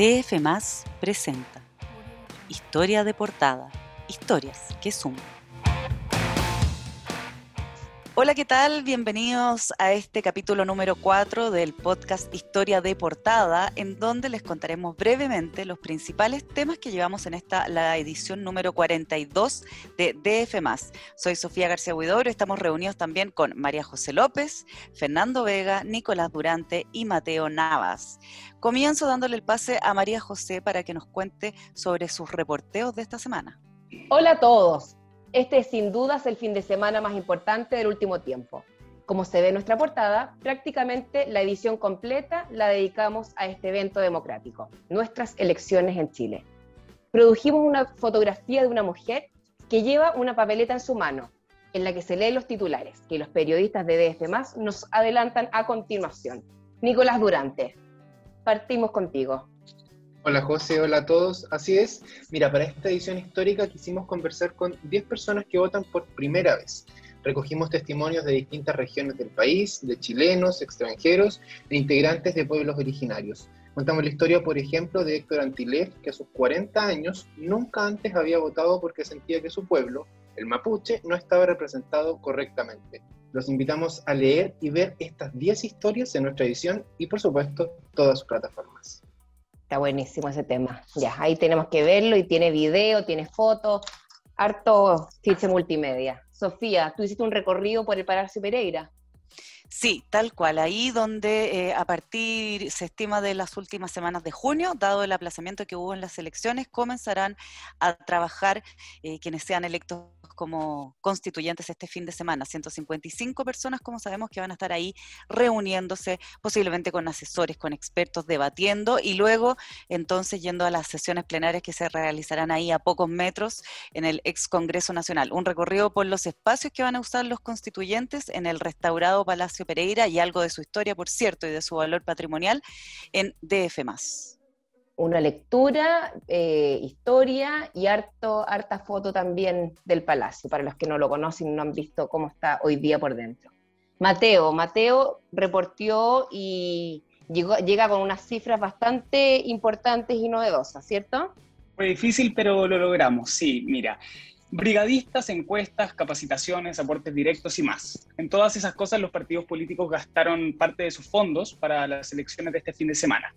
DF presenta Historia de portada, historias que suman. Hola, ¿qué tal? Bienvenidos a este capítulo número 4 del podcast Historia de Portada, en donde les contaremos brevemente los principales temas que llevamos en esta la edición número 42 de DF. Soy Sofía García Huidobro, estamos reunidos también con María José López, Fernando Vega, Nicolás Durante y Mateo Navas. Comienzo dándole el pase a María José para que nos cuente sobre sus reporteos de esta semana. Hola a todos. Este es sin dudas el fin de semana más importante del último tiempo. Como se ve en nuestra portada, prácticamente la edición completa la dedicamos a este evento democrático, nuestras elecciones en Chile. Produjimos una fotografía de una mujer que lleva una papeleta en su mano, en la que se leen los titulares, que los periodistas de DF nos adelantan a continuación. Nicolás Durante, partimos contigo. Hola José, hola a todos. Así es, mira, para esta edición histórica quisimos conversar con 10 personas que votan por primera vez. Recogimos testimonios de distintas regiones del país, de chilenos, extranjeros, de integrantes de pueblos originarios. Contamos la historia, por ejemplo, de Héctor Antilef, que a sus 40 años nunca antes había votado porque sentía que su pueblo, el mapuche, no estaba representado correctamente. Los invitamos a leer y ver estas 10 historias en nuestra edición y, por supuesto, todas sus plataformas. Está buenísimo ese tema. Ya, ahí tenemos que verlo y tiene video, tiene fotos, harto fiche multimedia. Sofía, tú hiciste un recorrido por el Palacio Pereira. Sí, tal cual. Ahí donde eh, a partir, se estima de las últimas semanas de junio, dado el aplazamiento que hubo en las elecciones, comenzarán a trabajar eh, quienes sean electos como constituyentes este fin de semana. 155 personas, como sabemos, que van a estar ahí reuniéndose, posiblemente con asesores, con expertos, debatiendo y luego entonces yendo a las sesiones plenarias que se realizarán ahí a pocos metros en el ex Congreso Nacional. Un recorrido por los espacios que van a usar los constituyentes en el restaurado Palacio Pereira y algo de su historia, por cierto, y de su valor patrimonial en DF una lectura, eh, historia y harto, harta foto también del palacio, para los que no lo conocen y no han visto cómo está hoy día por dentro. Mateo, Mateo reportió y llegó, llega con unas cifras bastante importantes y novedosas, ¿cierto? Fue difícil, pero lo logramos, sí, mira brigadistas, encuestas, capacitaciones, aportes directos y más. En todas esas cosas los partidos políticos gastaron parte de sus fondos para las elecciones de este fin de semana.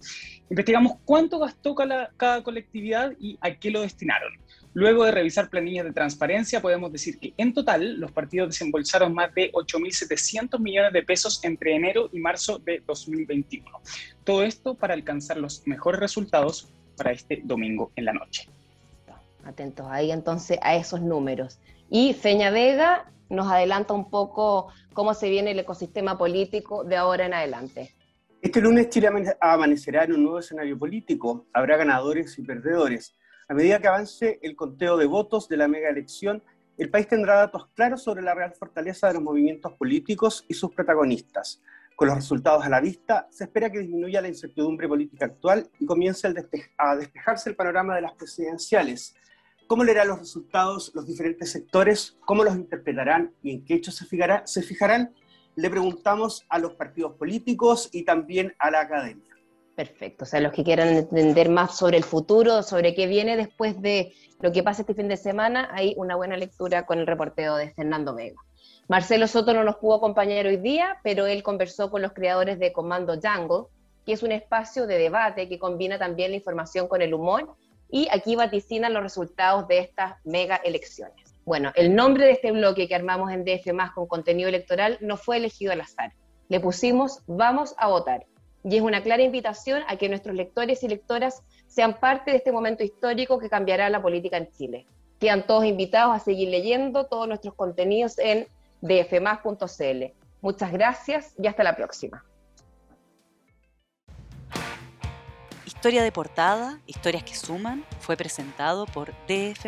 Investigamos cuánto gastó cada, colectividad y a qué lo destinaron. Luego de revisar planillas de transparencia, podemos decir que en total los partidos desembolsaron más de 8.700 millones de pesos entre enero y marzo de 2021. Todo esto para alcanzar los mejores resultados para este domingo en la noche. Atentos ahí entonces a esos números. Y Feña Vega nos adelanta un poco cómo se viene el ecosistema político de ahora en adelante. Este lunes Chile amanecerá en un nuevo escenario político. Habrá ganadores y perdedores. A medida que avance el conteo de votos de la mega elección, el país tendrá datos claros sobre la real fortaleza de los movimientos políticos y sus protagonistas. Con los resultados a la vista, se espera que disminuya la incertidumbre política actual y comience a despejarse el panorama de las presidenciales, ¿Cómo leerán los resultados los diferentes sectores? ¿Cómo los interpretarán y en qué hechos se, fijará, se fijarán? Le preguntamos a los partidos políticos y también a la academia. Perfecto, o sea, los que quieran entender más sobre el futuro, sobre qué viene después de lo que pasa este fin de semana, hay una buena lectura con el reporteo de Fernando Vega. Marcelo Soto no nos pudo acompañar hoy día, pero él conversó con los creadores de Comando Jungle, que es un espacio de debate que combina también la información con el humor y aquí vaticinan los resultados de estas mega elecciones. Bueno, el nombre de este bloque que armamos en DF más con contenido electoral no fue elegido al azar. Le pusimos Vamos a votar. Y es una clara invitación a que nuestros lectores y lectoras sean parte de este momento histórico que cambiará la política en Chile. Quedan todos invitados a seguir leyendo todos nuestros contenidos en dfmas.cl. Muchas gracias y hasta la próxima. Historia de portada, historias que suman, fue presentado por DF.